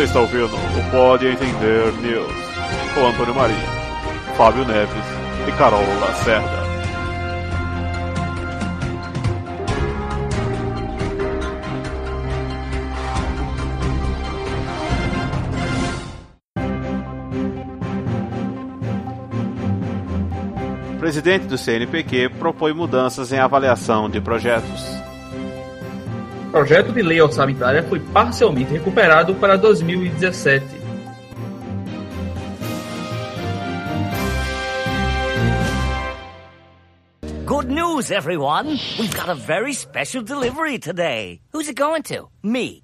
Você está ouvindo o Pode Entender News com Antônio Marinho, Fábio Neves e Carol Lacerda. presidente do CNPq propõe mudanças em avaliação de projetos. O projeto de lei orçamentária foi parcialmente recuperado para 2017. Good news, everyone! We've got a very special delivery today. Who's it going to? Me.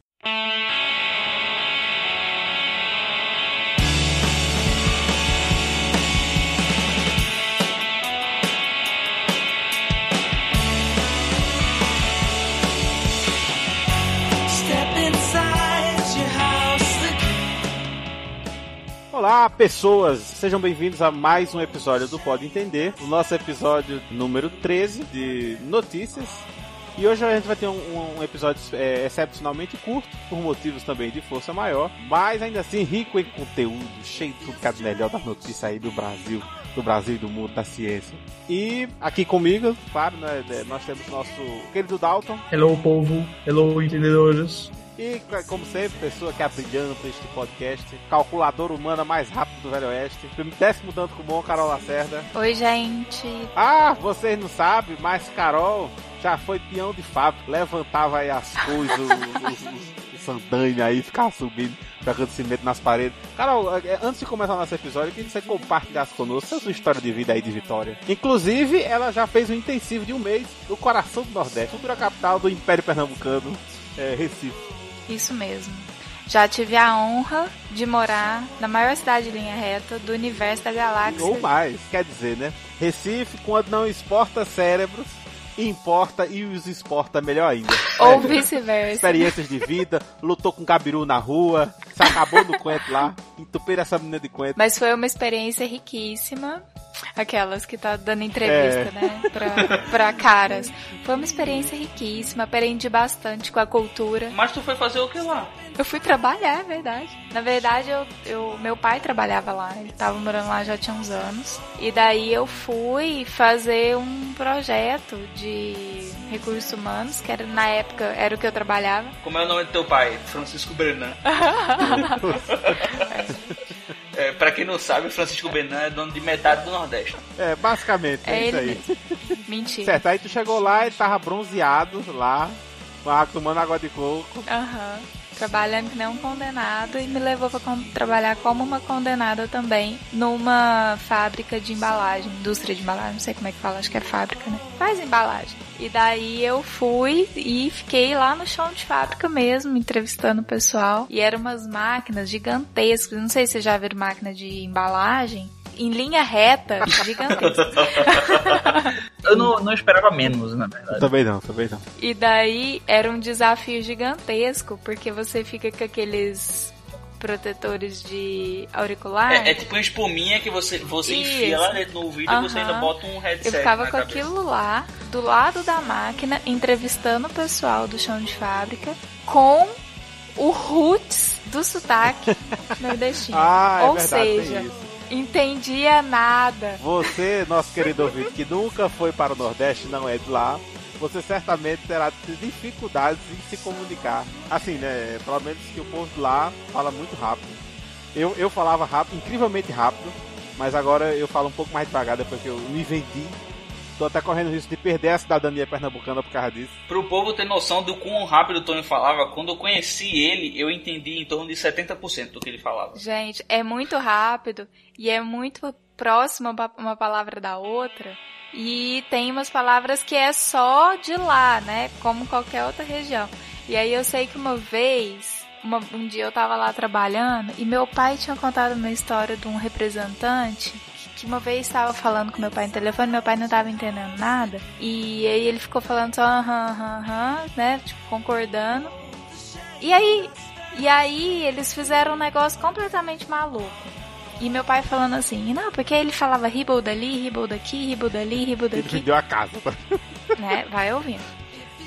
Olá, pessoas! Sejam bem-vindos a mais um episódio do Pode Entender, o nosso episódio número 13 de notícias. E hoje a gente vai ter um, um episódio é, excepcionalmente curto, por motivos também de força maior, mas ainda assim rico em conteúdo, cheio de tudo que é melhor das notícias aí do Brasil, do Brasil e do mundo da ciência. E aqui comigo, claro, né, nós temos nosso querido Dalton. Hello, povo. Hello, entendedores. E, como sempre, pessoa que abrilhanta este podcast, calculadora humana mais rápido do Velho Oeste, décimo tanto com bom Carol Lacerda. Oi, gente. Ah, vocês não sabem, mas Carol já foi peão de fábrica, levantava aí as coisas, o, sandanha aí, ficava subindo, jogando cimento nas paredes. Carol, é, antes de começar o nosso episódio, eu queria que você compartilhasse conosco a sua história de vida aí de Vitória. Inclusive, ela já fez um intensivo de um mês no coração do Nordeste, futura capital do Império Pernambucano, é, Recife. Isso mesmo. Já tive a honra de morar na maior cidade de linha reta do universo da galáxia. Ou mais, quer dizer, né? Recife, quando não exporta cérebros, importa e os exporta melhor ainda. Ou é, vice-versa. Experiências de vida, lutou com cabiru na rua, se acabou no coentro lá, entupiram essa menina de coentro. Mas foi uma experiência riquíssima. Aquelas que tá dando entrevista, é. né? Pra, pra caras. Foi uma experiência riquíssima, aprendi bastante com a cultura. Mas tu foi fazer o que lá? Eu fui trabalhar, é verdade. Na verdade, eu, eu, meu pai trabalhava lá, ele tava morando lá já tinha uns anos. E daí eu fui fazer um projeto de recursos humanos, que era na época era o que eu trabalhava. Como é o nome do teu pai? Francisco Brenan. É, pra quem não sabe, o Francisco Benan é dono de metade do Nordeste. É, basicamente, é, é isso aí. Mesmo. Mentira. Certo, aí tu chegou lá e tava bronzeado lá, tomando água de coco. Aham. Uhum trabalhando que nem um condenado e me levou para trabalhar como uma condenada também numa fábrica de embalagem, indústria de embalagem, não sei como é que fala, acho que é fábrica, né? Faz embalagem. E daí eu fui e fiquei lá no chão de fábrica mesmo, entrevistando o pessoal. E eram umas máquinas gigantescas, não sei se vocês já viram máquina de embalagem, em linha reta, gigantesca. Eu não, não esperava menos, na verdade. Também não, também não. E daí era um desafio gigantesco, porque você fica com aqueles protetores de auricular. É, é, tipo uma espuminha que você, você enfia lá dentro no ouvido uhum. e você ainda bota um headset. Eu ficava com cabeça. aquilo lá, do lado da máquina, entrevistando o pessoal do chão de fábrica, com o roots do sotaque nordestino. ah, é Ou verdade, seja, entendia nada. Você, nosso querido ouvinte, que nunca foi para o Nordeste, não é de lá, você certamente terá dificuldades em se comunicar. Assim, né? Pelo menos que o povo lá fala muito rápido. Eu, eu falava rápido, incrivelmente rápido, mas agora eu falo um pouco mais devagar depois que eu me vendi Tô até correndo risco de perder a cidadania pernambucana por causa disso. Pro povo ter noção do quão rápido o Tony falava, quando eu conheci ele, eu entendi em torno de 70% do que ele falava. Gente, é muito rápido e é muito próximo uma palavra da outra. E tem umas palavras que é só de lá, né? Como qualquer outra região. E aí eu sei que uma vez, uma, um dia eu tava lá trabalhando e meu pai tinha contado uma história de um representante que uma vez estava falando com meu pai no telefone, meu pai não estava entendendo nada. E aí ele ficou falando só aham, aham, aham, né? Tipo, concordando. E aí, e aí eles fizeram um negócio completamente maluco. E meu pai falando assim, não, porque ele falava ribble dali, ribble daqui, ribble dali, ribble daqui. Ele deu a casa. Né? Vai ouvindo.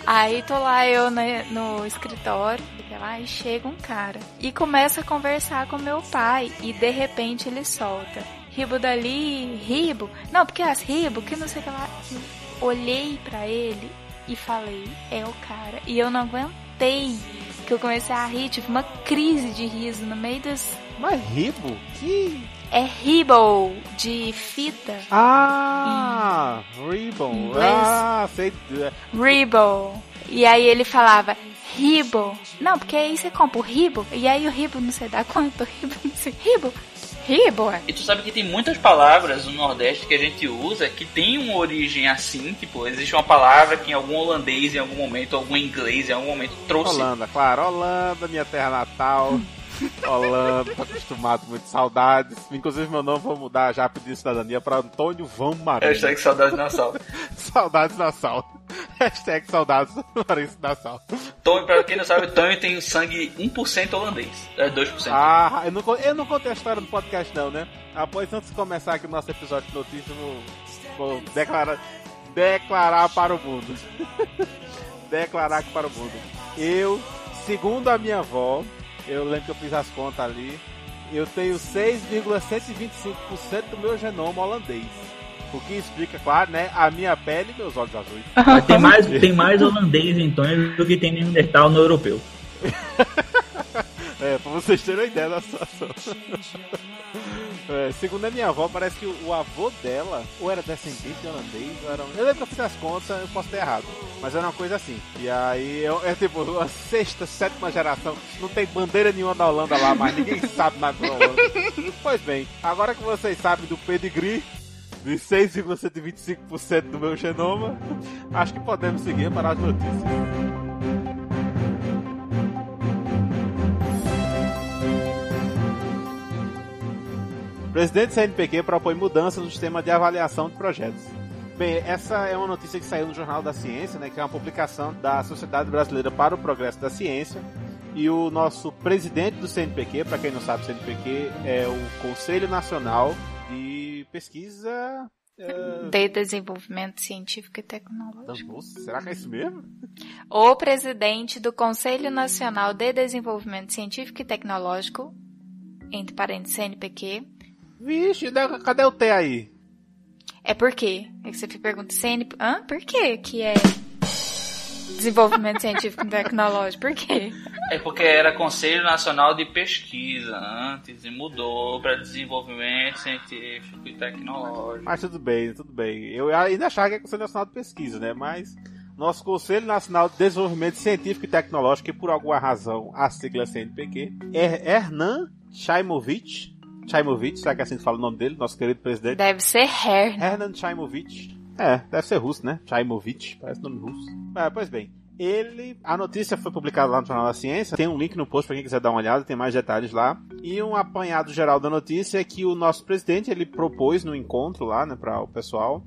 Aí tô lá eu né, no escritório, lá e chega um cara e começa a conversar com meu pai e de repente ele solta ribo dali, ribo. Não, porque as ribo, que não sei o que lá. Eu olhei para ele e falei, é o cara. E eu não aguentei. Que eu comecei a rir, tive uma crise de riso no meio dos. Mas ribo? Que. É ribbon, de fita. Ah, ribbon. Ah, sei. Ribbon. E aí ele falava, ribo. Não, porque aí você compra o ribo, e aí o ribo não sei dá quanto, ribo não sei, ribo. É. E tu sabe que tem muitas palavras no Nordeste que a gente usa que tem uma origem assim, tipo, existe uma palavra que em algum holandês em algum momento, algum inglês em algum momento trouxe. Holanda, claro, Holanda, minha terra natal. Holanda, tô acostumado, muito saudades. Inclusive, meu nome vou mudar já pedir cidadania para Antônio Vão Marinho. Hashtag saudades Nassau. saudades Nassau. Hashtag saudades Marinho Nassau. Tonho, pra quem não sabe, Tonho tem sangue 1% holandês. É 2%. Ah, eu não, eu não contei a história do podcast, não, né? Após, antes de começar aqui o nosso episódio de notícias, vou, vou declarar, declarar para o mundo. declarar aqui para o mundo. Eu, segundo a minha avó, eu lembro que eu fiz as contas ali. Eu tenho 6,125% do meu genoma holandês. O que explica, claro, né, a minha pele e meus olhos azuis. Mas tem mais, tem mais holandês então do que tem Neandertal no europeu. é, pra vocês terem uma ideia da situação. É, segundo a minha avó, parece que o, avô dela, ou era descendente de holandês, ou era. Eu lembro que eu fiz as contas, eu posso ter errado. Mas era uma coisa assim. E aí eu, é tipo a sexta, sétima geração. Não tem bandeira nenhuma da Holanda lá, mas ninguém sabe nada da Holanda. Pois bem, agora que vocês sabem do pedigree de 6,125% do meu genoma, acho que podemos seguir para as notícias. Presidente do CNPq propõe mudança no sistema de avaliação de projetos. Bem, essa é uma notícia que saiu no Jornal da Ciência, né, que é uma publicação da Sociedade Brasileira para o Progresso da Ciência. E o nosso presidente do CNPq, para quem não sabe, o CNPq é o Conselho Nacional de Pesquisa Uh... De desenvolvimento científico e tecnológico. Nossa, será que é isso mesmo? O presidente do Conselho Nacional de Desenvolvimento Científico e Tecnológico, entre parênteses CNPq, Vixe, cadê o T aí? É por quê? É que você pergunta, CN... Hã? Por quê que é desenvolvimento científico e tecnológico? Por quê? É porque era Conselho Nacional de Pesquisa antes e mudou para desenvolvimento científico e tecnológico. Mas tudo bem, tudo bem. Eu ainda achava que é Conselho Nacional de Pesquisa, né? Mas nosso Conselho Nacional de Desenvolvimento Científico e Tecnológico, e por alguma razão a sigla CNPq, é Hernan Chaimovich, Chaimovich, será que é assim que fala o nome dele, nosso querido presidente? Deve ser Hernan. Hernan Chaimovich. É, deve ser russo, né? Chaimovich, parece nome russo. É, pois bem. Ele, a notícia foi publicada lá no Jornal da Ciência. Tem um link no post para quem quiser dar uma olhada, tem mais detalhes lá. E um apanhado geral da notícia é que o nosso presidente ele propôs no encontro lá, né, para o pessoal,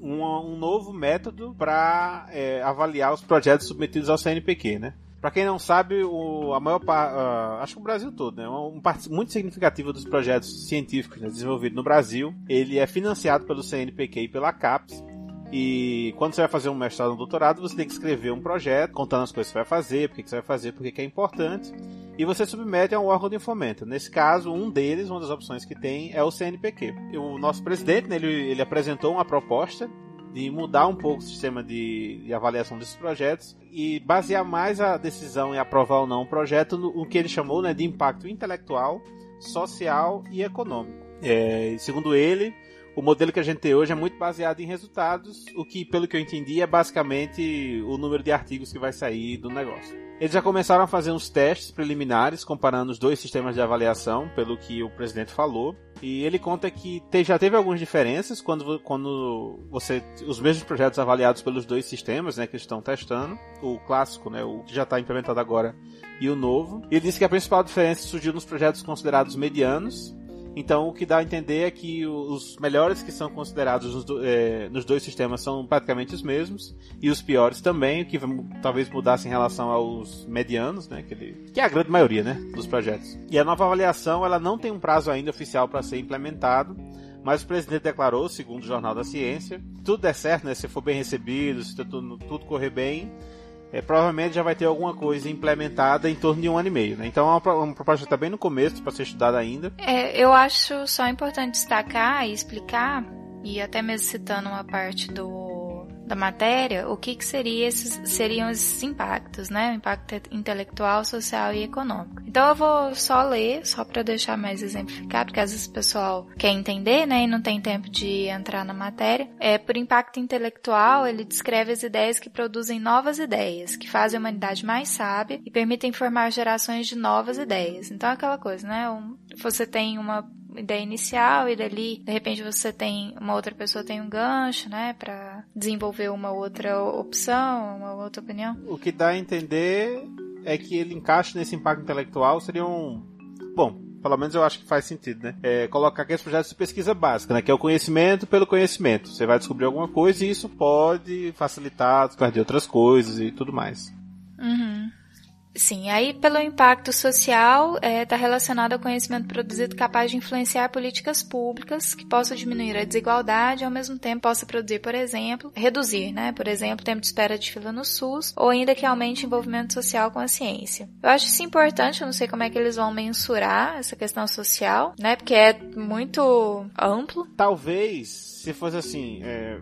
um, um novo método para é, avaliar os projetos submetidos ao CNPq, né? Para quem não sabe, o, a maior parte, uh, acho que o Brasil todo, né, um parte muito significativa dos projetos científicos né, desenvolvidos no Brasil, ele é financiado pelo CNPq e pela CAPES. E quando você vai fazer um mestrado ou um doutorado, você tem que escrever um projeto contando as coisas que você vai fazer, por que você vai fazer, por que é importante. E você submete a um órgão de fomento. Nesse caso, um deles, uma das opções que tem, é o CNPq. O nosso presidente, né, ele, ele apresentou uma proposta de mudar um pouco o sistema de, de, avaliação desses projetos e basear mais a decisão em aprovar ou não o projeto no, que ele chamou né, de impacto intelectual, social e econômico. É, segundo ele, o modelo que a gente tem hoje é muito baseado em resultados, o que, pelo que eu entendi, é basicamente o número de artigos que vai sair do negócio. Eles já começaram a fazer uns testes preliminares comparando os dois sistemas de avaliação, pelo que o presidente falou. E ele conta que te, já teve algumas diferenças quando, quando você os mesmos projetos avaliados pelos dois sistemas, né, que estão testando, o clássico, né, o que já está implementado agora, e o novo. Ele disse que a principal diferença surgiu nos projetos considerados medianos, então, o que dá a entender é que os melhores que são considerados nos, do, é, nos dois sistemas são praticamente os mesmos, e os piores também, o que talvez mudasse em relação aos medianos, né, que, ele, que é a grande maioria né, dos projetos. E a nova avaliação ela não tem um prazo ainda oficial para ser implementado, mas o presidente declarou, segundo o Jornal da Ciência, tudo der certo, né, se for bem recebido, se tudo, tudo correr bem, é, provavelmente já vai ter alguma coisa implementada em torno de um ano e meio, né? Então é uma, uma proposta que está bem no começo para ser estudada ainda. É, eu acho só importante destacar e explicar, e até mesmo citando uma parte do da matéria, o que, que seria esses, seriam esses impactos, né? O impacto intelectual, social e econômico. Então eu vou só ler, só para deixar mais exemplificado, porque às vezes o pessoal quer entender, né? E não tem tempo de entrar na matéria. É, por impacto intelectual, ele descreve as ideias que produzem novas ideias, que fazem a humanidade mais sábia e permitem formar gerações de novas ideias. Então é aquela coisa, né? Um, você tem uma ideia inicial e dali, de repente você tem uma outra pessoa tem um gancho, né, para desenvolver uma outra opção, uma outra opinião. O que dá a entender é que ele encaixa nesse impacto intelectual seria um bom, pelo menos eu acho que faz sentido, né? É, colocar aqueles projetos de pesquisa básica, né? Que é o conhecimento pelo conhecimento. Você vai descobrir alguma coisa e isso pode facilitar a de outras coisas e tudo mais. Uhum. Sim, aí pelo impacto social está é, tá relacionado ao conhecimento produzido capaz de influenciar políticas públicas que possam diminuir a desigualdade e ao mesmo tempo possa produzir, por exemplo, reduzir, né, por exemplo, tempo de espera de fila no SUS ou ainda que aumente o envolvimento social com a ciência. Eu acho isso importante, eu não sei como é que eles vão mensurar essa questão social, né, porque é muito amplo. Talvez, se fosse assim, é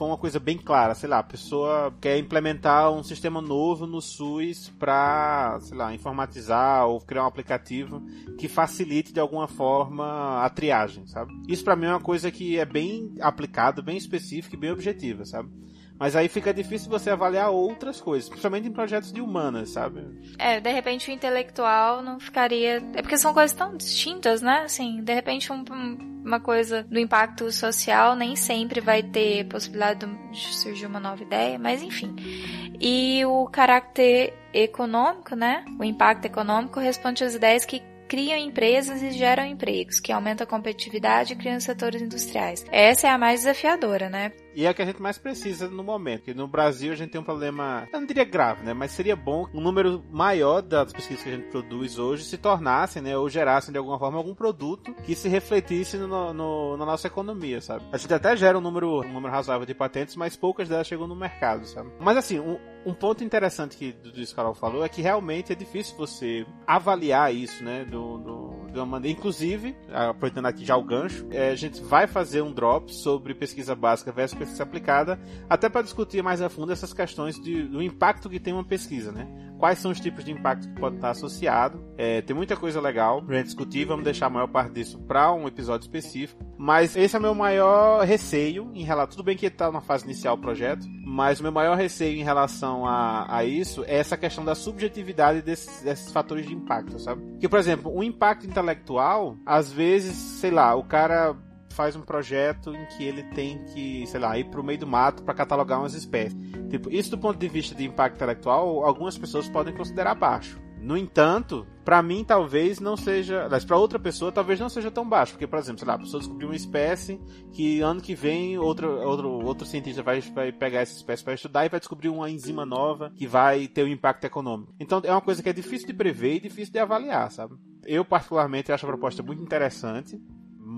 for uma coisa bem clara, sei lá, a pessoa quer implementar um sistema novo no SUS para, sei lá, informatizar ou criar um aplicativo que facilite de alguma forma a triagem, sabe? Isso para mim é uma coisa que é bem aplicado, bem específica e bem objetiva, sabe? Mas aí fica difícil você avaliar outras coisas, principalmente em projetos de humanas, sabe? É, de repente o intelectual não ficaria. É porque são coisas tão distintas, né? Assim, de repente um, uma coisa do impacto social nem sempre vai ter possibilidade de surgir uma nova ideia, mas enfim. E o caráter econômico, né? O impacto econômico responde às ideias que criam empresas e geram empregos, que aumentam a competitividade e criam setores industriais. Essa é a mais desafiadora, né? E é a que a gente mais precisa no momento. Porque no Brasil a gente tem um problema, eu não diria grave, né? Mas seria bom um número maior das pesquisas que a gente produz hoje se tornassem, né? Ou gerassem de alguma forma algum produto que se refletisse no, no, na nossa economia, sabe? A gente até gera um número, um número razoável de patentes, mas poucas delas chegam no mercado, sabe? Mas assim, um, um ponto interessante que o Carol falou é que realmente é difícil você avaliar isso, né? Do, do, de uma maneira. Inclusive, aproveitando aqui já o gancho, é, a gente vai fazer um drop sobre pesquisa básica versus pesquisa aplicada, até para discutir mais a fundo essas questões de, do impacto que tem uma pesquisa, né? Quais são os tipos de impacto que pode estar associado? É, tem muita coisa legal para gente discutir, vamos deixar a maior parte disso para um episódio específico. Mas esse é o meu maior receio em relação. Tudo bem que está na fase inicial do projeto, mas o meu maior receio em relação a, a isso é essa questão da subjetividade desses, desses fatores de impacto, sabe? Que, por exemplo, o impacto intelectual, às vezes, sei lá, o cara faz um projeto em que ele tem que, sei lá, ir pro meio do mato para catalogar umas espécies. Tipo, isso do ponto de vista de impacto intelectual, algumas pessoas podem considerar baixo. No entanto, para mim talvez não seja, mas para outra pessoa talvez não seja tão baixo, porque por exemplo, sei lá, a pessoa descobriu uma espécie que ano que vem outro outro outro cientista vai, vai pegar essa espécie para estudar e vai descobrir uma enzima nova que vai ter um impacto econômico. Então é uma coisa que é difícil de prever e difícil de avaliar, sabe? Eu particularmente acho a proposta muito interessante,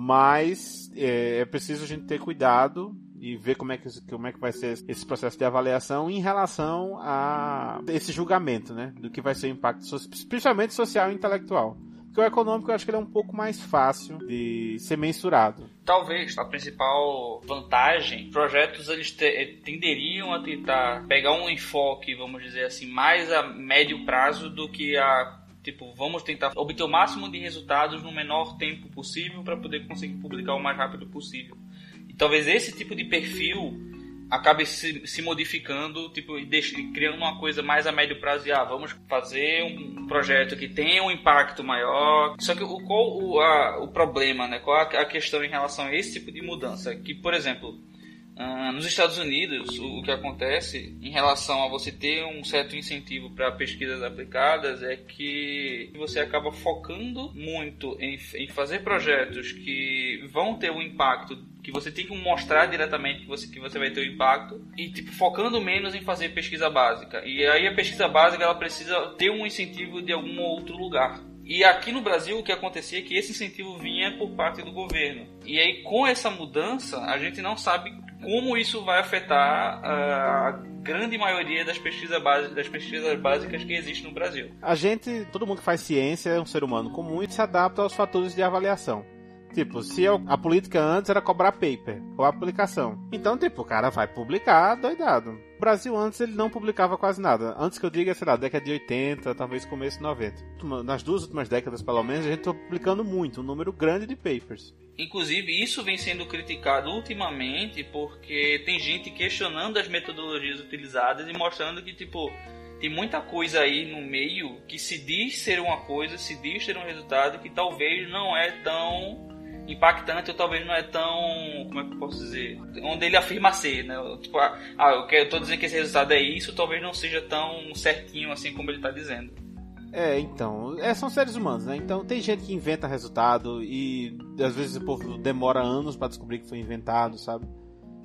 mas é, é preciso a gente ter cuidado e ver como é que, como é que vai ser esse processo de avaliação em relação a esse julgamento, né? Do que vai ser o impacto, principalmente social e intelectual. Porque o econômico eu acho que ele é um pouco mais fácil de ser mensurado. Talvez a principal vantagem, projetos eles te, tenderiam a tentar pegar um enfoque, vamos dizer assim, mais a médio prazo do que a Tipo, vamos tentar obter o máximo de resultados no menor tempo possível para poder conseguir publicar o mais rápido possível. E talvez esse tipo de perfil acabe se, se modificando, tipo, e criando uma coisa mais a médio prazo ah, vamos fazer um projeto que tenha um impacto maior. Só que o, qual o, a, o problema, né? Qual a, a questão em relação a esse tipo de mudança? Que, por exemplo, Uh, nos Estados Unidos, o, o, que acontece em relação a você ter um certo incentivo para pesquisas aplicadas é que você acaba focando muito em, em, fazer projetos que vão ter um impacto, que você tem que mostrar diretamente que você, que você vai ter o um impacto, e tipo, focando menos em fazer pesquisa básica. E aí a pesquisa básica ela precisa ter um incentivo de algum outro lugar. E aqui no Brasil o que acontecia é que esse incentivo vinha por parte do governo. E aí com essa mudança a gente não sabe como isso vai afetar uh, grande maioria das pesquisas, das pesquisas básicas que existem no Brasil. A gente, todo mundo que faz ciência é um ser humano comum e se adapta aos fatores de avaliação. Tipo, se a política antes era cobrar paper ou aplicação. Então, tipo, o cara vai publicar doidado. Brasil antes ele não publicava quase nada. Antes que eu diga, sei lá, década de 80, talvez começo de 90. Nas duas últimas décadas, pelo menos, a gente tá publicando muito, um número grande de papers. Inclusive, isso vem sendo criticado ultimamente porque tem gente questionando as metodologias utilizadas e mostrando que, tipo, tem muita coisa aí no meio que se diz ser uma coisa, se diz ser um resultado que talvez não é tão impactante ou talvez não é tão. Como é que eu posso dizer? Onde ele afirma ser, né? Tipo, ah, eu, quero, eu tô dizendo que esse resultado é isso, talvez não seja tão certinho assim como ele está dizendo. É, então, é, são seres humanos, né? Então tem gente que inventa resultado e às vezes o povo demora anos para descobrir que foi inventado, sabe?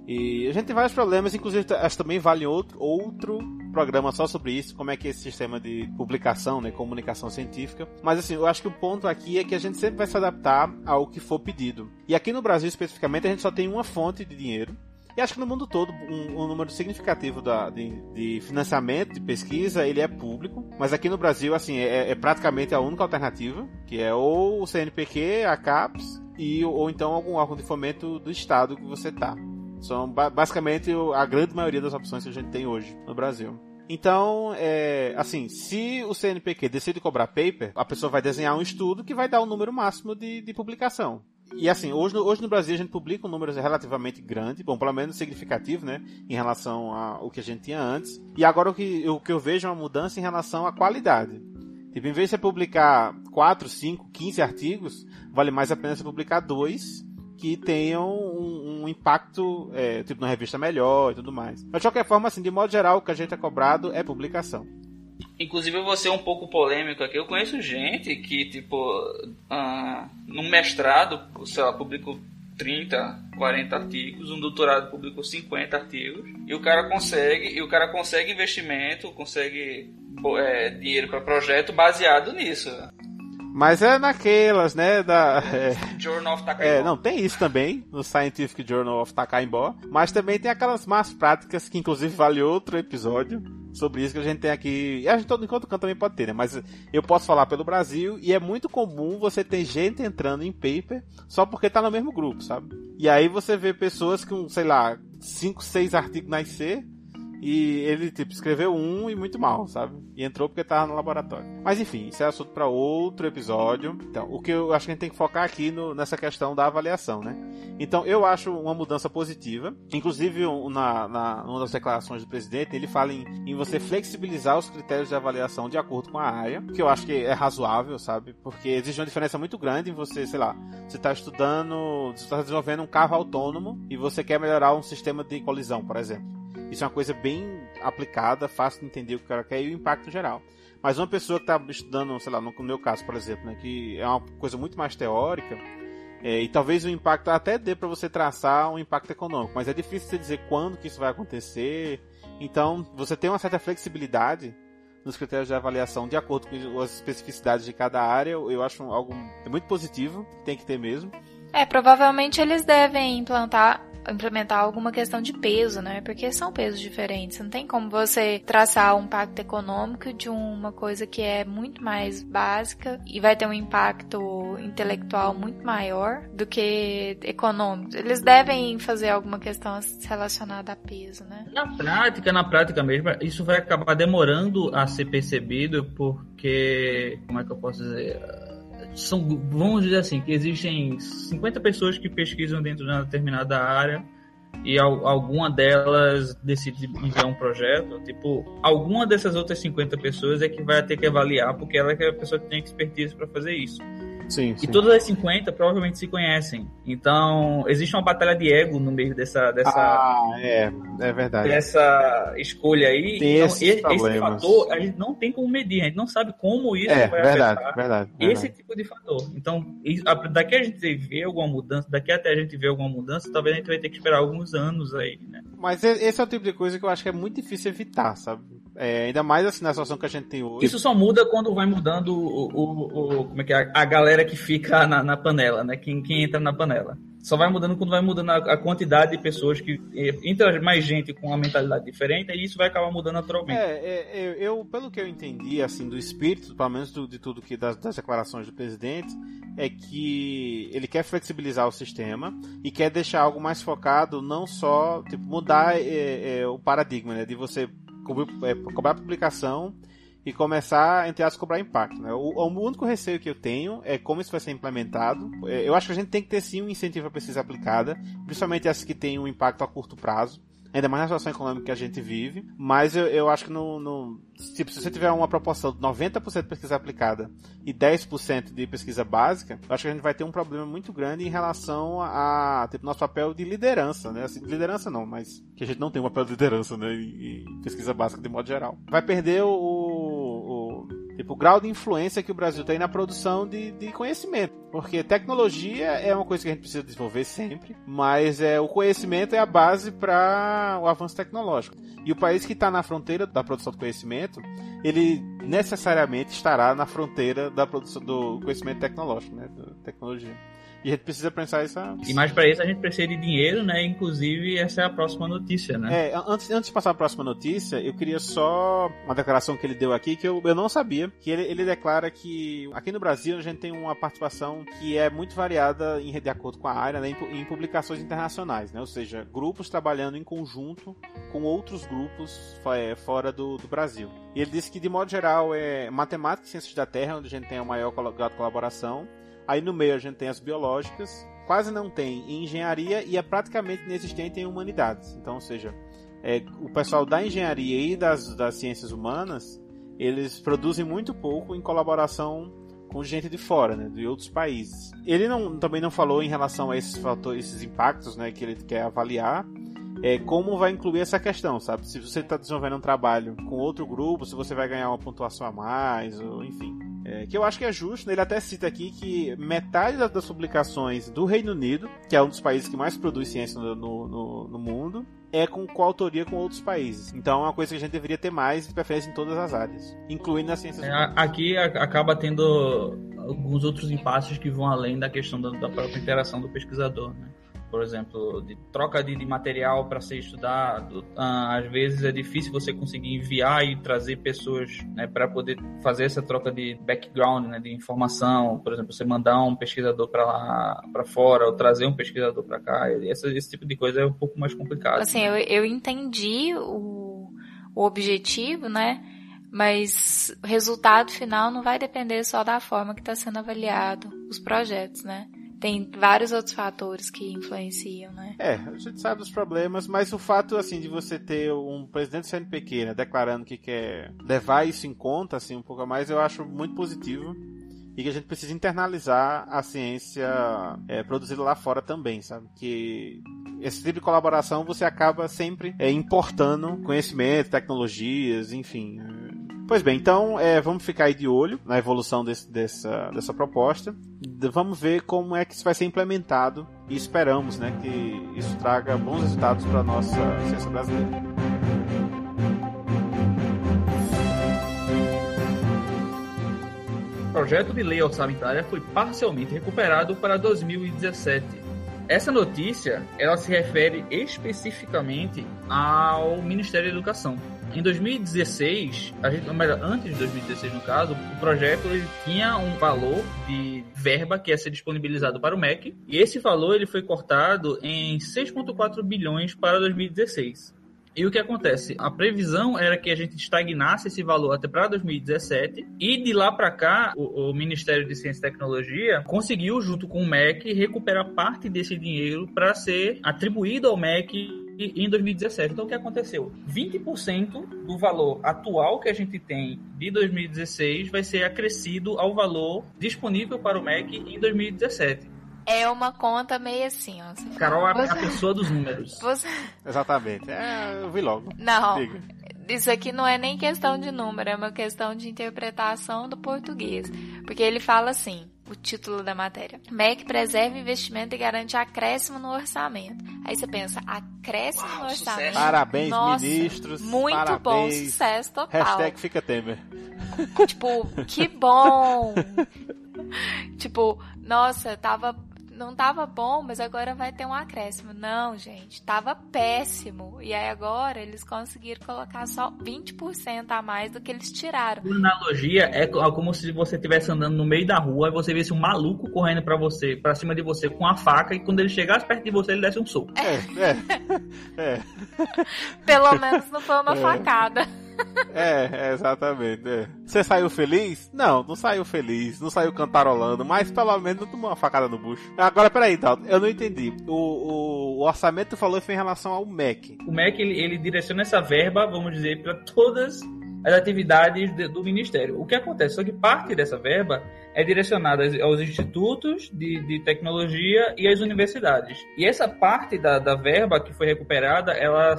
E a gente tem vários problemas, inclusive acho também vale outro, outro programa só sobre isso, como é que é esse sistema de publicação, né, comunicação científica. Mas assim, eu acho que o ponto aqui é que a gente sempre vai se adaptar ao que for pedido. E aqui no Brasil especificamente a gente só tem uma fonte de dinheiro, e acho que no mundo todo, um, um número significativo da, de, de, financiamento de pesquisa, ele é público. Mas aqui no Brasil, assim, é, é, praticamente a única alternativa, que é ou o CNPq, a CAPES, e, ou então algum órgão de fomento do estado que você tá. São basicamente a grande maioria das opções que a gente tem hoje no Brasil. Então, é, assim, se o CNPq decide cobrar paper, a pessoa vai desenhar um estudo que vai dar o um número máximo de, de publicação. E assim, hoje no, hoje no Brasil a gente publica um número relativamente grande, bom, pelo menos significativo, né? Em relação ao que a gente tinha antes. E agora o que, o que eu vejo é uma mudança em relação à qualidade. Tipo, em vez de você publicar 4, 5, 15 artigos, vale mais a pena você publicar dois que tenham um, um impacto, é, tipo, na revista melhor e tudo mais. Mas de qualquer forma, assim, de modo geral, o que a gente é cobrado é publicação. Inclusive eu vou ser um pouco polêmico aqui. Eu conheço gente que, tipo, uh, no mestrado, sei lá, publicou 30, 40 artigos, um doutorado publicou 50 artigos, e o cara consegue, e o cara consegue investimento, consegue é, dinheiro para projeto baseado nisso. Mas é naquelas, né? Da, é, Journal of Takaimbó. É, não, tem isso também, no Scientific Journal of Takaimbó. Mas também tem aquelas más práticas, que inclusive vale outro episódio sobre isso que a gente tem aqui. E a gente todo enquanto canto também pode ter, né? Mas eu posso falar pelo Brasil e é muito comum você ter gente entrando em paper só porque tá no mesmo grupo, sabe? E aí você vê pessoas com, sei lá, 5, 6 artigos na IC e ele, tipo, escreveu um e muito mal, sabe? E entrou porque tava no laboratório. Mas enfim, isso é assunto para outro episódio. Então, o que eu acho que a gente tem que focar aqui no, nessa questão da avaliação, né? Então, eu acho uma mudança positiva. Inclusive, na, na uma das declarações do presidente, ele fala em, em você flexibilizar os critérios de avaliação de acordo com a área, que eu acho que é razoável, sabe? Porque existe uma diferença muito grande em você, sei lá, você está estudando, você está desenvolvendo um carro autônomo e você quer melhorar um sistema de colisão, por exemplo. Isso é uma coisa bem aplicada, fácil de entender o que o cara quer e o impacto geral. Mas uma pessoa que está estudando, sei lá, no meu caso, por exemplo, né, que é uma coisa muito mais teórica, é, e talvez o impacto até dê para você traçar um impacto econômico, mas é difícil você dizer quando que isso vai acontecer. Então, você tem uma certa flexibilidade nos critérios de avaliação de acordo com as especificidades de cada área. Eu acho algo muito positivo, tem que ter mesmo. É, provavelmente eles devem implantar implementar alguma questão de peso, né? Porque são pesos diferentes. Não tem como você traçar um impacto econômico de uma coisa que é muito mais básica e vai ter um impacto intelectual muito maior do que econômico. Eles devem fazer alguma questão relacionada a peso, né? Na prática, na prática mesmo, isso vai acabar demorando a ser percebido porque, como é que eu posso dizer? São, vamos dizer assim, que existem 50 pessoas que pesquisam dentro de uma determinada área e alguma delas decide enviar um projeto, tipo, alguma dessas outras 50 pessoas é que vai ter que avaliar, porque ela é, é a pessoa que tem expertise para fazer isso. Sim, sim. E todas as 50 provavelmente se conhecem. Então, existe uma batalha de ego no meio dessa. dessa ah, é, é verdade. Dessa escolha aí. Tem então, esse, esse fator a gente não tem como medir, a gente não sabe como isso é, vai verdade, afetar verdade, verdade. esse tipo de fator. Então, daqui a gente vê alguma mudança, daqui até a gente ver alguma mudança, talvez a gente vai ter que esperar alguns anos aí, né? Mas esse é o tipo de coisa que eu acho que é muito difícil evitar, sabe? É, ainda mais assim na situação que a gente tem hoje. Isso só muda quando vai mudando o, o, o como é que é, a galera que fica na, na panela, né? Quem, quem entra na panela. Só vai mudando quando vai mudando a, a quantidade de pessoas que entra mais gente com uma mentalidade diferente e isso vai acabar mudando naturalmente. É, é, eu, eu, pelo que eu entendi, assim, do espírito, pelo menos do, de tudo que das, das declarações do presidente, é que ele quer flexibilizar o sistema e quer deixar algo mais focado, não só tipo, mudar é, é, o paradigma né, de você é, cobrar publicação e começar, entre aspas, cobrar impacto. Né? O, o, único receio que eu tenho é como isso vai ser implementado. É, eu acho que a gente tem que ter sim um incentivo à pesquisa aplicada, principalmente essas que têm um impacto a curto prazo ainda mais na situação econômica que a gente vive. Mas eu, eu acho que no, no, tipo, se você tiver uma proporção de 90% de pesquisa aplicada e 10% de pesquisa básica, eu acho que a gente vai ter um problema muito grande em relação a tipo, nosso papel de liderança, né? Assim, liderança não, mas que a gente não tem um papel de liderança, né? Em, em pesquisa básica de modo geral. Vai perder o, Tipo, o grau de influência que o Brasil tem na produção de, de conhecimento. Porque tecnologia é uma coisa que a gente precisa desenvolver sempre, mas é o conhecimento é a base para o avanço tecnológico. E o país que está na fronteira da produção do conhecimento, ele necessariamente estará na fronteira da produção do conhecimento tecnológico, né, da tecnologia. E a gente precisa pensar isso. E mais para isso a gente precisa de dinheiro, né? Inclusive, essa é a próxima notícia, né? É, antes, antes de passar a próxima notícia, eu queria só uma declaração que ele deu aqui que eu, eu não sabia. Que ele, ele declara que aqui no Brasil a gente tem uma participação que é muito variada em, de acordo com a área, né, em, em publicações internacionais, né? Ou seja, grupos trabalhando em conjunto com outros grupos é, fora do, do Brasil. E ele disse que, de modo geral, é matemática e ciências da Terra, onde a gente tem a maior colaboração. Aí no meio a gente tem as biológicas, quase não tem em engenharia e é praticamente inexistente em humanidades. Então, ou seja, é, o pessoal da engenharia e das, das ciências humanas, eles produzem muito pouco em colaboração com gente de fora, né, de outros países. Ele não, também não falou em relação a esses fatores, esses impactos, né, que ele quer avaliar, é, como vai incluir essa questão, sabe? Se você está desenvolvendo um trabalho com outro grupo, se você vai ganhar uma pontuação a mais, ou enfim. É, que eu acho que é justo, ele até cita aqui que metade das publicações do Reino Unido, que é um dos países que mais produz ciência no, no, no mundo, é com coautoria com outros países. Então é uma coisa que a gente deveria ter mais de preferência em todas as áreas, incluindo as ciências. É, aqui acaba tendo alguns outros impasses que vão além da questão da, da própria interação do pesquisador, né? Por exemplo, de troca de, de material para ser estudado. Ah, às vezes é difícil você conseguir enviar e trazer pessoas né, para poder fazer essa troca de background, né, de informação. Por exemplo, você mandar um pesquisador para lá, para fora, ou trazer um pesquisador para cá. Esse, esse tipo de coisa é um pouco mais complicado. Assim, eu, eu entendi o, o objetivo, né? Mas o resultado final não vai depender só da forma que está sendo avaliado os projetos, né? Tem vários outros fatores que influenciam, né? É, a gente sabe dos problemas, mas o fato, assim, de você ter um presidente do CNPq né, declarando que quer levar isso em conta, assim, um pouco a mais, eu acho muito positivo. E que a gente precisa internalizar a ciência é, produzida lá fora também, sabe? Que esse tipo de colaboração você acaba sempre é, importando conhecimento, tecnologias, enfim. Pois bem, então é, vamos ficar aí de olho na evolução desse, dessa, dessa proposta. Vamos ver como é que isso vai ser implementado e esperamos né, que isso traga bons resultados para a nossa ciência brasileira. O projeto de lei orçamentária foi parcialmente recuperado para 2017. Essa notícia ela se refere especificamente ao Ministério da Educação em 2016, a gente, melhor, antes de 2016 no caso, o projeto ele tinha um valor de verba que ia ser disponibilizado para o MEC, e esse valor ele foi cortado em 6,4 bilhões para 2016. E o que acontece? A previsão era que a gente estagnasse esse valor até para 2017 e de lá para cá o, o, Ministério de Ciência e Tecnologia conseguiu junto com o MEC recuperar parte desse dinheiro para ser atribuído ao MEC em 2017. Então, o que aconteceu? 20% do valor atual que a gente tem de 2016 vai ser acrescido ao valor disponível para o MEC em 2017. É uma conta meio assim, ó. Carol é a pessoa dos números. Você... Exatamente. É, eu vi logo. Não. Diga. Isso aqui não é nem questão de número, é uma questão de interpretação do português. Porque ele fala assim: o título da matéria. MEC preserva investimento e garante acréscimo no orçamento. Aí você pensa, acréscimo Uau, no orçamento. Sucesso. Parabéns, Nossa, ministros. Muito parabéns. bom, sucesso total. Hashtag fica Temer. Tipo, que bom. tipo, nossa, tava não tava bom, mas agora vai ter um acréscimo. Não, gente, tava péssimo. E aí agora eles conseguiram colocar só 20% a mais do que eles tiraram. Por analogia, é como se você estivesse andando no meio da rua e você visse um maluco correndo para você, para cima de você com a faca e quando ele chegasse perto de você ele desse um soco. É, é. é. Pelo menos não foi uma é. facada. É, é exatamente. É. Você saiu feliz? Não, não saiu feliz, não saiu cantarolando, mas pelo menos não tomou uma facada no bucho. Agora, peraí, Dalton, eu não entendi. O, o, o orçamento falou foi em relação ao MEC. O MEC, ele, ele direciona essa verba, vamos dizer, para todas as atividades de, do Ministério. O que acontece? Só que parte dessa verba é direcionada aos institutos de, de tecnologia e às universidades. E essa parte da, da verba que foi recuperada, ela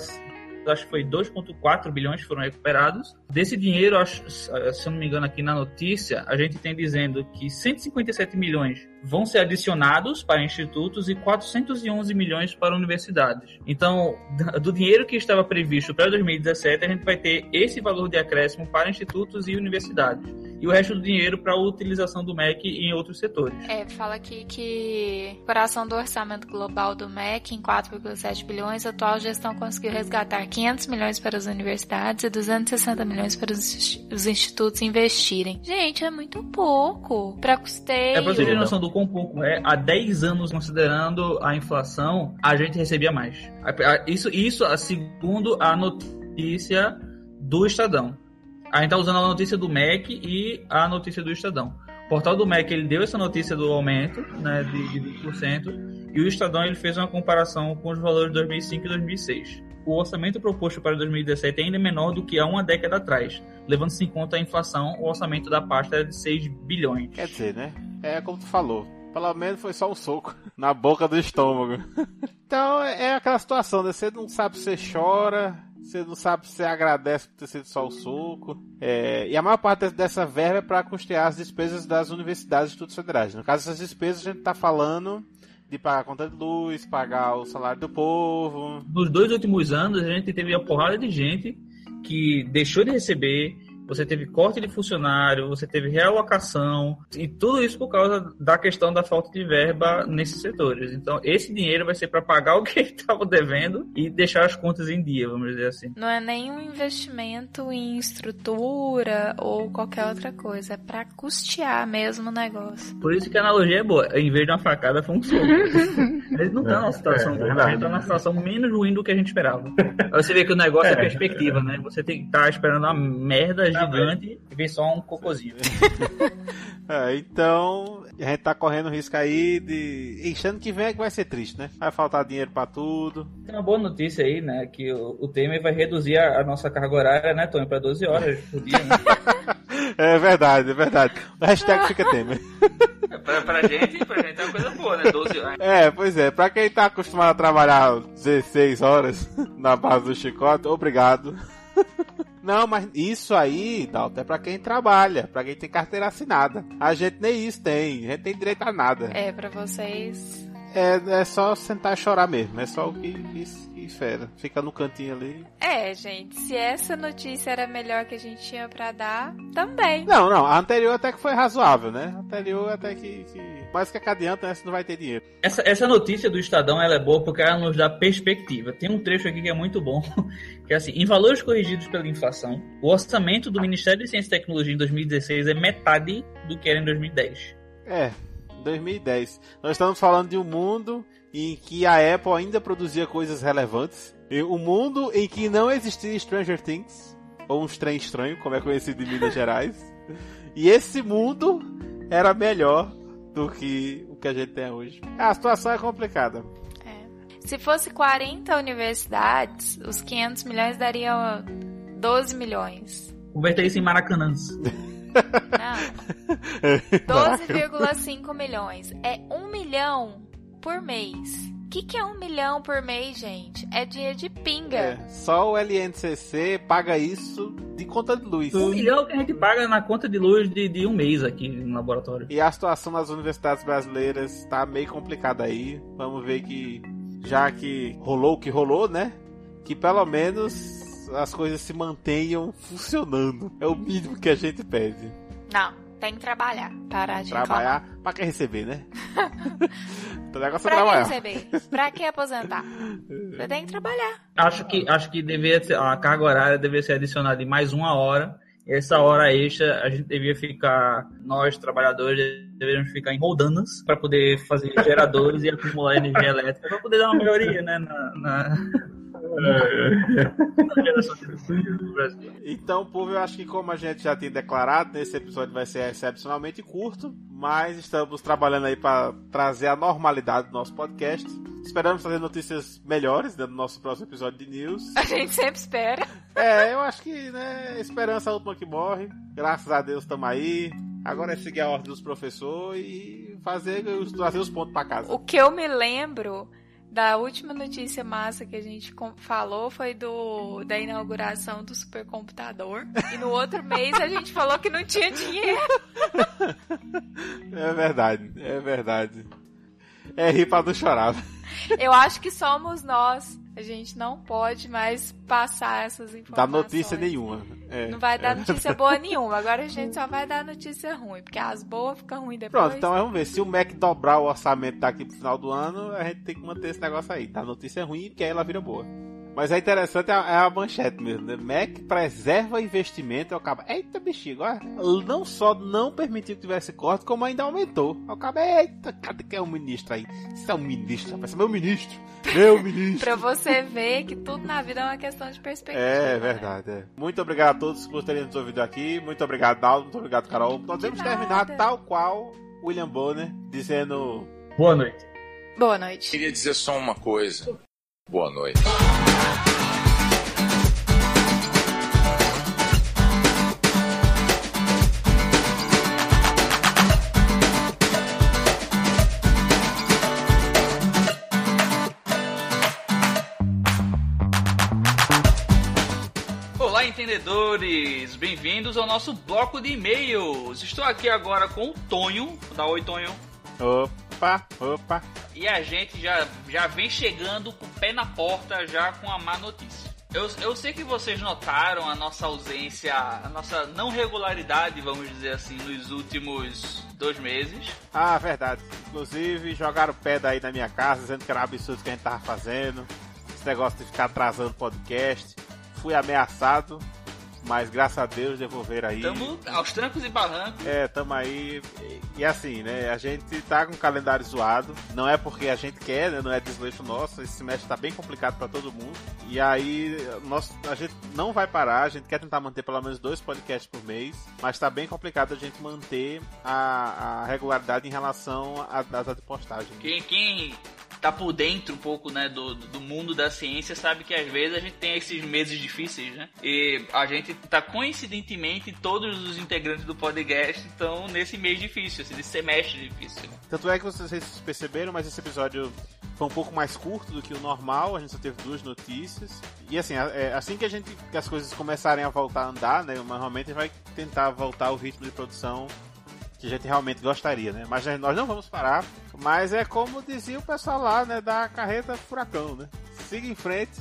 acho que foi 2,4 bilhões foram recuperados. Desse dinheiro, acho, se eu não me engano, aqui na notícia, a gente tem dizendo que 157 milhões vão ser adicionados para institutos e 411 milhões para universidades. Então, do dinheiro que estava previsto para 2017, a gente vai ter esse valor de acréscimo para institutos e universidades. E o resto do dinheiro para a utilização do MEC em outros setores. É, fala aqui que, coração do orçamento global do MEC, em 4,7 bilhões, a atual gestão conseguiu resgatar 500 milhões para as universidades e 260 milhões para os institutos investirem. Gente, é muito pouco para custeio. É para você ter noção do quão pouco é. Há 10 anos, considerando a inflação, a gente recebia mais. Isso, isso segundo a notícia do Estadão. A gente está usando a notícia do MEC e a notícia do Estadão. O portal do MEC ele deu essa notícia do aumento né, de, de 20%, e o Estadão ele fez uma comparação com os valores de 2005 e 2006 o orçamento proposto para 2017 é ainda menor do que há uma década atrás. Levando-se em conta a inflação, o orçamento da pasta era de 6 bilhões. Quer dizer, né? É como tu falou. Pelo menos foi só um soco na boca do estômago. então é aquela situação, né? Você não sabe se você chora, você não sabe se você agradece por ter sido só o soco. É, e a maior parte dessa verba é para custear as despesas das universidades e estudos federais. No caso, essas despesas a gente está falando de pagar a conta de luz, pagar o salário do povo. Nos dois últimos anos, a gente teve uma porrada de gente que deixou de receber você teve corte de funcionário, você teve realocação, e tudo isso por causa da questão da falta de verba nesses setores. Então, esse dinheiro vai ser para pagar o que estava devendo e deixar as contas em dia, vamos dizer assim. Não é nenhum investimento em estrutura ou qualquer outra coisa, é para custear mesmo o negócio. Por isso que a analogia é boa. Em vez de uma facada, foi um soco. Eles não estão é, numa situação é, boa, a gente está numa situação menos ruim do que a gente esperava. Você vê que o negócio é, é perspectiva, né? Você tem que estar tá esperando uma merda gigante e vem só um cocôzinho. é, então, a gente tá correndo risco aí de. Enchendo que vem é que vai ser triste, né? Vai faltar dinheiro pra tudo. Tem uma boa notícia aí, né? Que o, o Temer vai reduzir a, a, nossa carga horária, né, Tony? Pra 12 horas por dia, né? é verdade, é verdade. O hashtag fica Temer. É, pra, pra, gente, pra gente é uma coisa boa, né? 12 horas. É, pois é. Pra quem tá acostumado a trabalhar 16 horas na base do chicote, obrigado. Não, mas isso aí, Dalton, é pra quem trabalha, pra quem tem carteira assinada. A gente nem isso tem, a gente tem direito a nada. É, pra vocês. É, é só sentar e chorar mesmo, é só o que, que, que fera. Fica no cantinho ali. É, gente, se essa notícia era melhor que a gente tinha pra dar, também. Não, não, a anterior até que foi razoável, né? A anterior até que, que mais que adianta, né? Se não vai ter dinheiro. Essa, essa notícia do Estadão ela é boa porque ela nos dá perspectiva. Tem um trecho aqui que é muito bom, que é assim: em valores corrigidos pela inflação, o orçamento do Ministério de Ciência e Tecnologia em 2016 é metade do que era em 2010. É, 2010. Nós estamos falando de um mundo em que a Apple ainda produzia coisas relevantes. Um mundo em que não existia Stranger Things, ou um trem estranho, como é conhecido em Minas Gerais. E esse mundo era melhor do que o que a gente tem hoje. A situação é complicada. É. Se fosse 40 universidades, os 500 milhões dariam 12 milhões. Converter isso em maracanãs. Não. 12,5 milhões. É 1 milhão por mês. O que, que é um milhão por mês, gente? É dinheiro de pinga. É, só o LNCC paga isso de conta de luz. Um milhão que a gente paga na conta de luz de, de um mês aqui no laboratório. E a situação nas universidades brasileiras está meio complicada aí. Vamos ver que, já que rolou o que rolou, né? Que pelo menos as coisas se mantenham funcionando. É o mínimo que a gente pede. Não, Tem que trabalhar. Parar de Trabalhar reclamar. pra quem receber, né? o negócio é Pra que trabalhar. receber? Pra que aposentar? Você tem que trabalhar. Acho que, acho que deveria ser, a carga horária deveria ser adicionada de mais uma hora. E essa hora extra a gente devia ficar, nós trabalhadores deveríamos ficar em roldanas para poder fazer geradores e acumular energia elétrica para poder dar uma melhoria, né, na, na, Então, povo, eu acho que como a gente já tinha declarado, nesse episódio vai ser excepcionalmente curto, mas estamos trabalhando aí para trazer a normalidade do nosso podcast. Esperamos trazer notícias melhores né, no nosso próximo episódio de news. A gente sempre espera. É, eu acho que, né, esperança é a última que morre. Graças a Deus estamos aí. Agora é seguir a ordem dos professores e fazer, trazer os pontos para casa. O que eu me lembro da última notícia massa que a gente falou foi do da inauguração do supercomputador. E no outro mês a gente falou que não tinha dinheiro. É verdade, é verdade. É rir pra não chorar. Eu acho que somos nós. A gente não pode mais passar essas informações. Dá notícia nenhuma. É, Não vai dar é. notícia boa nenhuma. Agora a gente só vai dar notícia ruim, porque as boas ficam ruins depois. Pronto, então vamos ver. Se o Mac dobrar o orçamento daqui pro final do ano, a gente tem que manter esse negócio aí. Tá? Notícia ruim, porque aí ela vira boa. Mas é interessante a, é a manchete mesmo, né? Mac preserva investimento. Eu acabo, eita bexigo, ó. Não só não permitiu que tivesse corte, como ainda aumentou. Eu acabo, eita, cadê que é o ministro aí? Isso é um ministro, rapaz. É meu ministro. Meu ministro. Pra você ver que tudo na vida é uma questão de perspectiva. É né? verdade, é. Muito obrigado a todos por terem nos ouvido aqui. Muito obrigado, Daldo. Muito obrigado, Carol. Nada. terminar tal qual William Bonner dizendo. Boa noite. Boa noite. Queria dizer só uma coisa. Boa noite. Olá, entendedores! Bem-vindos ao nosso bloco de e-mails. Estou aqui agora com o Tonho. Dá oi, Tonho. Opa, opa. E a gente já, já vem chegando com o pé na porta, já com a má notícia. Eu, eu sei que vocês notaram a nossa ausência, a nossa não regularidade, vamos dizer assim, nos últimos dois meses. Ah, verdade. Inclusive, jogaram pé daí na minha casa, dizendo que era um absurdo o que a gente tava fazendo. Esse negócio de ficar atrasando o podcast. Fui ameaçado, mas graças a Deus devolveram aí. Estamos aos trancos e barrancos. É, tamo aí. E, e assim, né? A gente tá com o calendário zoado. Não é porque a gente quer, né? Não é desleixo nosso. Esse semestre tá bem complicado pra todo mundo. E aí, nós, a gente não vai parar. A gente quer tentar manter pelo menos dois podcasts por mês. Mas tá bem complicado a gente manter a, a regularidade em relação à data de postagem. Quem, quem tá por dentro um pouco, né, do, do mundo da ciência sabe que às vezes a gente tem esses meses difíceis, né? E a gente tá coincidentemente, todos os integrantes do podcast estão nesse mês difícil, assim, nesse semestre difícil. né? Tanto é que vocês perceberam, mas esse episódio foi um pouco mais curto do que o normal. A gente só teve duas notícias. E assim, é, assim que a gente que as coisas começarem a voltar a andar, né? Normalmente a gente vai tentar voltar ao ritmo de produção que a gente realmente gostaria, né? Mas nós não vamos parar. Mas é como dizia o pessoal lá, né? Da carreta furacão, né? Siga em frente,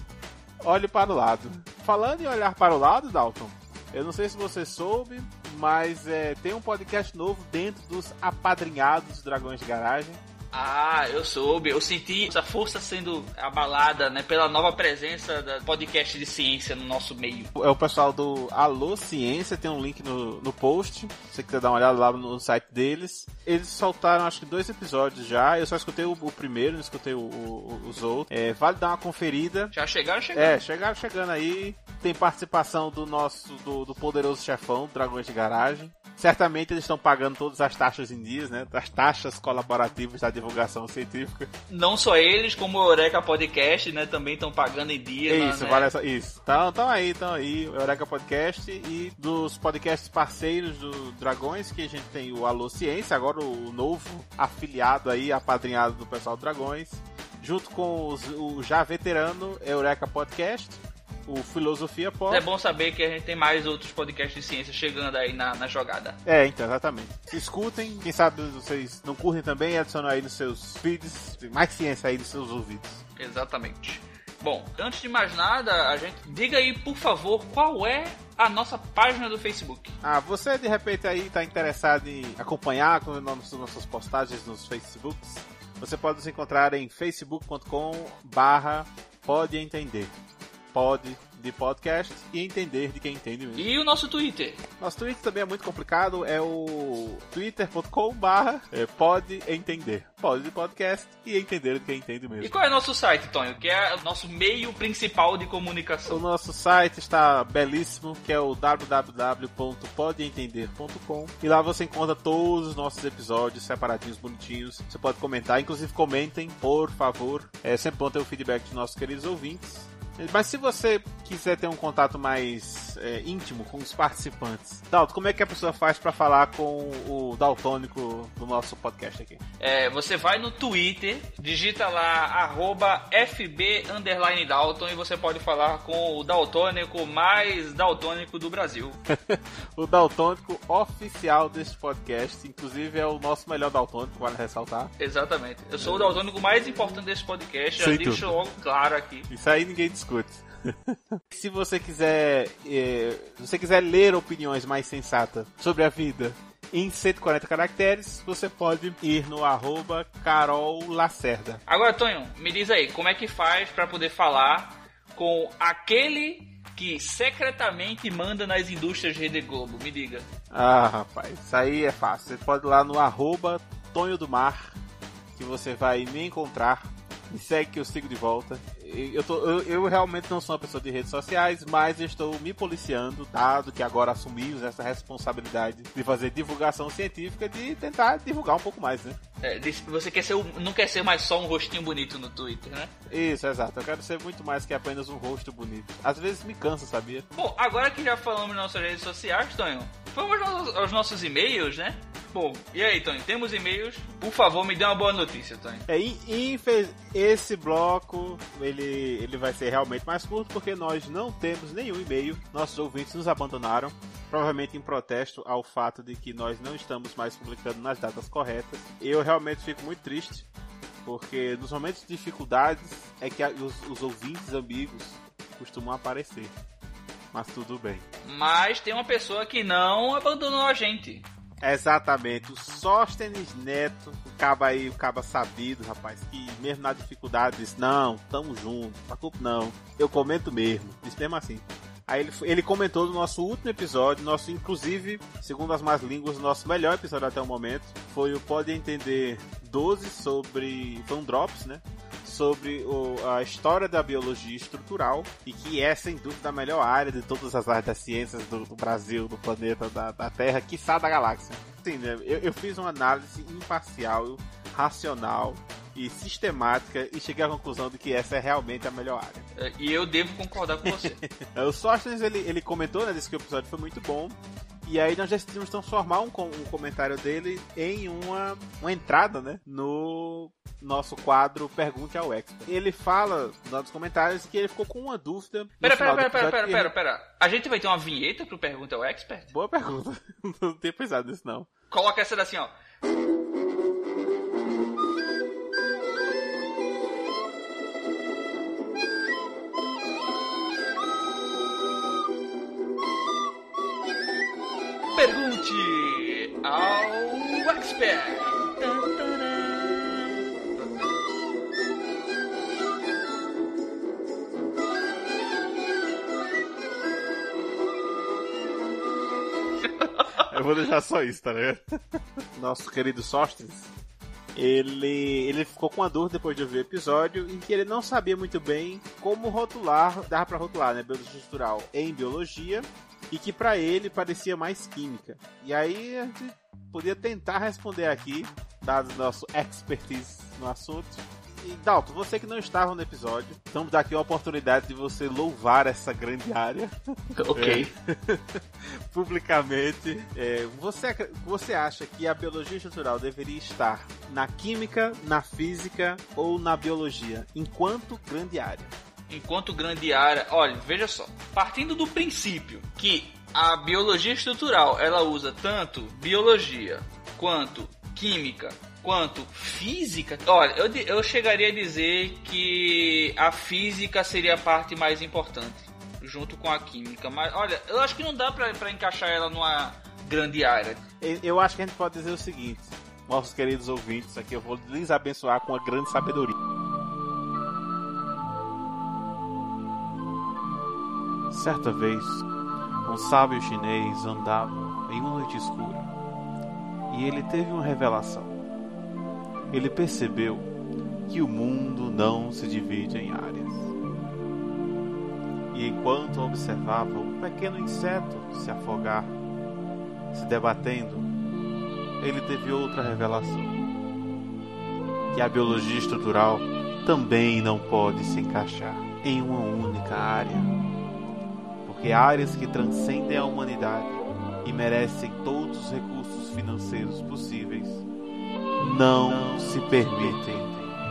olhe para o lado. Falando em olhar para o lado, Dalton, eu não sei se você soube, mas é, tem um podcast novo dentro dos apadrinhados Dragões de Garagem. Ah, eu soube, eu senti essa força sendo abalada, né, pela nova presença da podcast de ciência no nosso meio. É o pessoal do Alô Ciência, tem um link no, no post. Se você quiser dar uma olhada lá no site deles. Eles soltaram acho que dois episódios já. Eu só escutei o, o primeiro, não escutei o- o- os outros. É, vale dar uma conferida. Já chegaram chegando. É, chegaram chegando aí. Tem participação do nosso, do, do poderoso chefão, Dragões de Garagem. Certamente eles estão pagando todas as taxas em dias, né? As taxas colaborativas da divulgação científica. Não só eles, como o Eureka Podcast, né, também estão pagando em dia. Isso, né? vale essa, isso. Então, então aí, então aí, o Eureka Podcast e dos podcasts parceiros do Dragões, que a gente tem o Alô Ciência, agora o novo afiliado aí, apadrinhado do pessoal do Dragões, junto com os- o já veterano Eureka Podcast, o Filosofia Pop. É bom saber que a gente tem mais outros podcasts de ciência chegando aí na, na jogada. É, então, exatamente. Escutem, quem sabe vocês não curtem também, adicionam aí nos seus feeds, mais ciência aí nos seus ouvidos. Exatamente. Bom, antes de mais nada, a gente diga aí, por favor, qual é a nossa página do Facebook. Ah, você de repente aí está interessado em acompanhar com nossas postagens nos Facebooks? Você pode nos encontrar em facebook.com barra pode entender. Pode de podcast e entender de quem entende mesmo. E o nosso Twitter? Nosso Twitter também é muito complicado, é o twitter.com barra é, pode entender. Pode de podcast e entender de quem entende mesmo. E qual é o nosso site, Tonho? Que é o nosso meio principal de O comunicação. nosso site está belíssimo, que é o www.podeentender.com e lá você encontra todos os nossos episódios separadinhos, bonitinhos. Você pode comentar, inclusive comentem, por favor. É sempre bom ter o feedback dos nossos queridos ouvintes. Mas se você quiser ter um contato mais é, íntimo com os participantes, Dalton, como é que a pessoa faz para falar com o daltônico do nosso podcast aqui? É, você vai no Twitter, digita lá arroba FB underline Dalton e você pode falar com o daltônico mais daltônico do Brasil. o daltônico oficial deste podcast, inclusive é o nosso melhor daltônico, vale ressaltar. Exatamente. Eu sou o daltônico mais importante desse podcast, já Sem deixo logo claro aqui. Isso aí ninguém discute. Se você quiser, eh, se você quiser ler opiniões mais sensatas sobre a vida em 140 caracteres, você pode ir no arroba Carol Lacerda. Agora, Tonho, me diz aí, como é que faz pra poder falar com aquele que secretamente manda nas indústrias de Rede Globo? Me diga. Ah, rapaz, isso aí é fácil. Você pode ir lá no arroba Tonho do Mar, que você vai me encontrar. Me segue que eu sigo de volta. Eu, tô- eu- eu realmente não sou uma pessoa de redes sociais, mas estou me policiando, dado que agora assumimos essa responsabilidade de fazer divulgação científica, de tentar divulgar um pouco mais, né? É, você quer ser não quer ser mais só um rostinho bonito no Twitter, né? Isso, exato. Eu quero ser muito mais que apenas um rosto bonito. Às vezes me cansa, sabia? Bom, agora que já falamos nas nossas redes sociais, Tonho, vamos aos, aos nossos e-mails, né? Bom, e aí, Tonho, temos e-mails? Por favor, me dê uma boa notícia, Tonho. É, in- infe- esse bloco ele, ele vai ser realmente mais curto porque nós não temos nenhum e-mail. Nossos ouvintes nos abandonaram, provavelmente em protesto ao fato de que nós não estamos mais publicando nas datas corretas. Eu realmente fico muito triste porque nos momentos de dificuldades é que os, os ouvintes amigos costumam aparecer. Mas tudo bem. Mas tem uma pessoa que não abandonou a gente. Exatamente, o Sóstenes Neto, o caba aí, o caba sabido, rapaz, que mesmo na dificuldade disse, não, tamo junto, culpa não, eu comento mesmo, disse mesmo assim. Aí ele, ele comentou no nosso último episódio, nosso, inclusive, segundo as más línguas, nosso melhor episódio até o momento, foi o Pode Entender 12 sobre, um Drops, né? Sobre o- a história da biologia estrutural e que é sem dúvida a melhor área de todas as áreas das ciências do, do Brasil, do planeta, da, da Terra, quiçá da galáxia. Sim, né? eu, eu fiz uma análise imparcial, racional e sistemática e cheguei à conclusão de que essa é realmente a melhor área. É, E eu devo concordar com você. O Sóstenes, ele, ele comentou, né, disse que o episódio foi muito bom. E aí nós decidimos transformar um, com- um comentário dele em uma, uma entrada, né, no nosso quadro Pergunte ao Expert. Ele fala nos comentários que ele ficou com uma dúvida. Pera, pera, pera, pera, pera, pera, pera. A gente vai ter uma vinheta pro Pergunta ao Expert? Boa pergunta. não tinha pensado nisso, não. Coloca essa assim, ó. Eu vou deixar só isso, tá ligado? Nosso querido Sóstenes, ele, ele ficou com a dúvida depois de ouvir o episódio em que ele não sabia muito bem como rotular, dava pra rotular, né, biologia estrutural em biologia e que pra ele parecia mais química. E aí podia tentar responder aqui, dado nosso expertise no assunto. E Dalton, você que não estava no episódio, vamos dar aqui a oportunidade de você louvar essa grande área Ok. publicamente. É, você, você acha que a biologia estrutural deveria estar na química, na física ou na biologia, enquanto grande área? enquanto grande área. Olha, veja só. Partindo do princípio que a biologia estrutural ela usa tanto biologia quanto química quanto física. Olha, eu, eu chegaria a dizer que a física seria a parte mais importante. junto com a química. Mas olha, eu acho que não dá pra encaixar ela numa grande área. Eu- acho que a gente pode dizer o seguinte, nossos queridos ouvintes, aqui eu vou lhes abençoar com uma grande sabedoria. Certa vez, um sábio chinês andava em uma noite escura e ele teve uma revelação. Ele percebeu que o mundo não se divide em áreas. E enquanto observava um pequeno inseto se afogar, se debatendo, ele teve outra revelação: que a biologia estrutural também não pode se encaixar em uma única área. Porque áreas que transcendem a humanidade e merecem todos os recursos financeiros possíveis não se permitem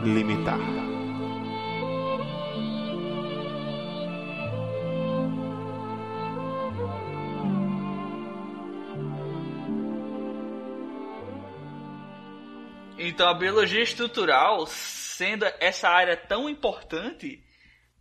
limitar. Então a biologia estrutural, sendo essa área tão importante,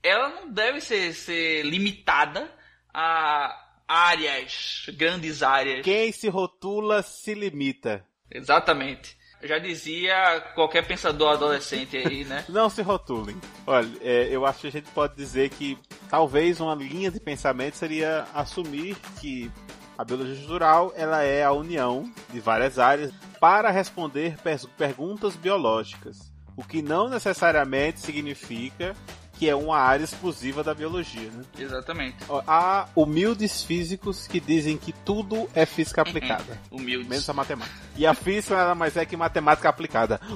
ela não deve ser, ser limitada a áreas, grandes áreas. Quem se rotula se limita. Exatamente. Já dizia qualquer pensador adolescente aí, né? Não se rotulem. Olha, é, eu acho que a gente pode dizer que talvez uma linha de pensamento seria assumir que a biologia estrutural ela é a união de várias áreas para responder perguntas biológicas, o que não necessariamente significa que é uma área exclusiva da biologia. Né? Exatamente. Ó, Há humildes físicos que dizem que tudo é física aplicada. Humildes. Menos a matemática. E a física nada mais é que matemática aplicada.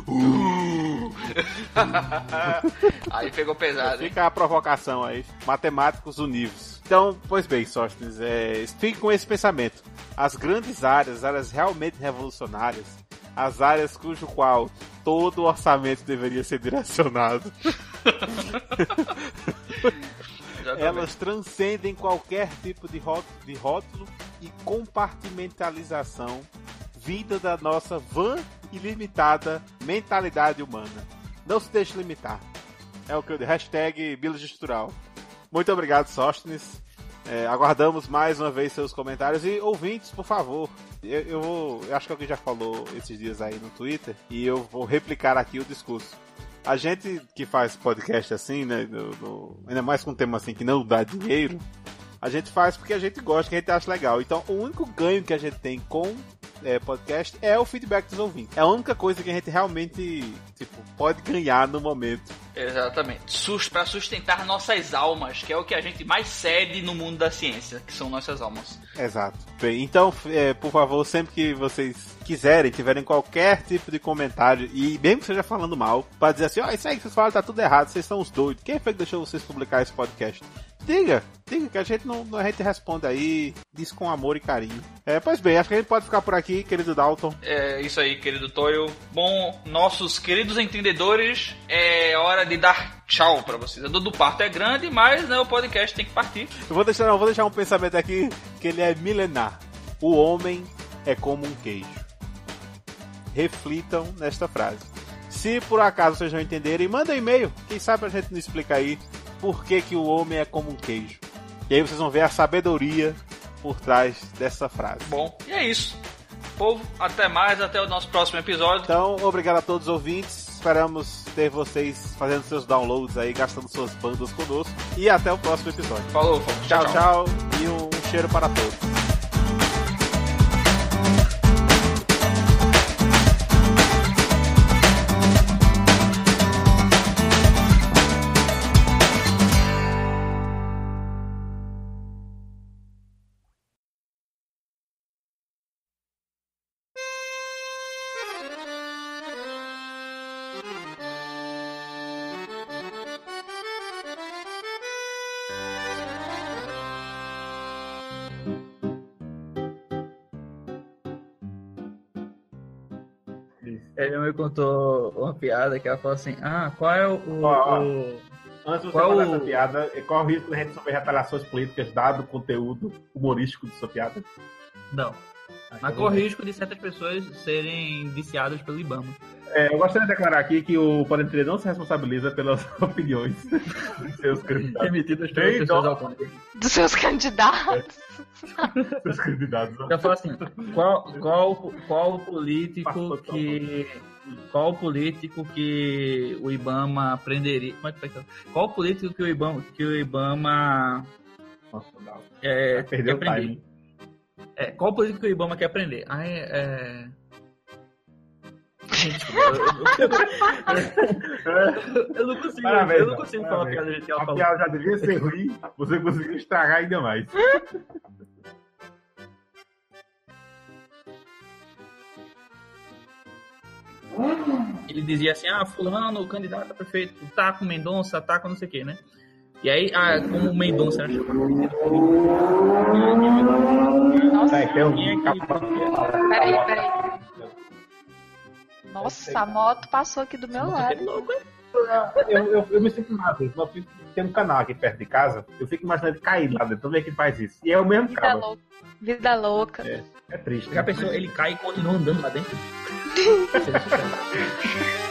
Aí pegou pesado, hein? Fica a provocação aí. Matemáticos univos. Então, pois bem, Sóstenes, é, fique com esse pensamento. As grandes áreas, as áreas realmente revolucionárias, as áreas cujo qual todo o orçamento deveria ser direcionado, elas transcendem qualquer tipo de rótulo, e compartimentalização vinda da nossa vã e limitada mentalidade humana. Não se deixe limitar. É o que eu digo. Hashtag biologia. Muito obrigado, Sóstenes. É, aguardamos mais uma vez seus comentários e ouvintes, por favor. Eu, eu vou. Eu acho que alguém já falou esses dias aí no Twitter e eu vou replicar aqui o discurso. A gente que faz podcast assim, né? ainda mais com um tema assim que não dá dinheiro, a gente faz porque a gente gosta, que a gente acha legal. Então, o único ganho que a gente tem com é, podcast é o feedback dos ouvintes. É a única coisa que a gente realmente tipo, pode ganhar no momento. Exatamente. Sus para sustentar nossas almas, que é o que a gente mais cede no mundo da ciência, que são nossas almas. Exato. Bem, então, é, por favor, sempre que vocês quiserem, tiverem qualquer tipo de comentário, e mesmo que seja falando mal, para dizer assim, ó, isso aí que vocês falaram tá tudo errado, vocês são os doidos. Quem foi que deixou vocês publicar esse podcast? Diga, diga que a gente não a gente responde aí, diz com amor e carinho. É, pois bem, acho que a gente pode ficar por aqui, querido Dalton. É isso aí, querido Toyo. Bom, nossos queridos entendedores, é hora de dar tchau pra vocês. A dor do parto é grande, mas né, o podcast tem que partir. Eu vou deixar, não, vou deixar um pensamento aqui que ele é milenar. O homem é como um queijo. Reflitam nesta frase. Se por acaso vocês não entenderem, manda um e-mail. Quem sabe a gente não explica aí por que, que o homem é como um queijo. E aí vocês vão ver a sabedoria por trás dessa frase. Bom, e é isso. Povo, até mais, até o nosso próximo episódio. Então, obrigado a todos os ouvintes. Esperamos ter vocês fazendo seus downloads aí, gastando suas bandas conosco. E até o próximo episódio. Falou, Fox. Tchau, tchau, e um cheiro para todos. Contou uma piada que ela falou assim: Ah, qual é o. Ó, o- Antes de você Qual essa piada, qual o risco de a gente sofrer retaliações políticas dado o conteúdo humorístico de sua piada? Não. Mas corre o risco de certas pessoas serem viciadas pelo Ibama. É, eu gostaria de declarar aqui que o Pode Entender não se responsabiliza pelas opiniões dos seus candidatos. Emitidas pelas pessoas autônomas. Dos seus candidatos. Dos candidatos. Eu falo assim, qual, qual, qual o político Passou que. Qual o político que o Ibama prenderia. Como é que Qual o político que o Ibama, que o Ibama Nossa, não. é, Perdeu o? É, qual político que o Ibama quer prender? Ah, é. eu, não consigo, Parabéns, eu não consigo falar parabéns. piada de que ela A falou. piada já devia ser ruim, você conseguiu estragar ainda mais. Ele dizia assim, ah, fulano, o candidato a prefeito, tá com Mendonça, tá com não sei o que, né? E aí, ah, como o Mendonça era Nossa, É, tem um- Quem é que- peraí, peraí. Nossa, a moto passou aqui do meu lado. Eu, eu, eu me sinto nada. Eu fico, tem um canal aqui perto de casa, eu fico imaginando ele cair lá dentro. Vez que faz isso. E é o mesmo Vida cara. louca. Vida louca. É, é triste. Já pensou, ele cai e continua andando lá dentro?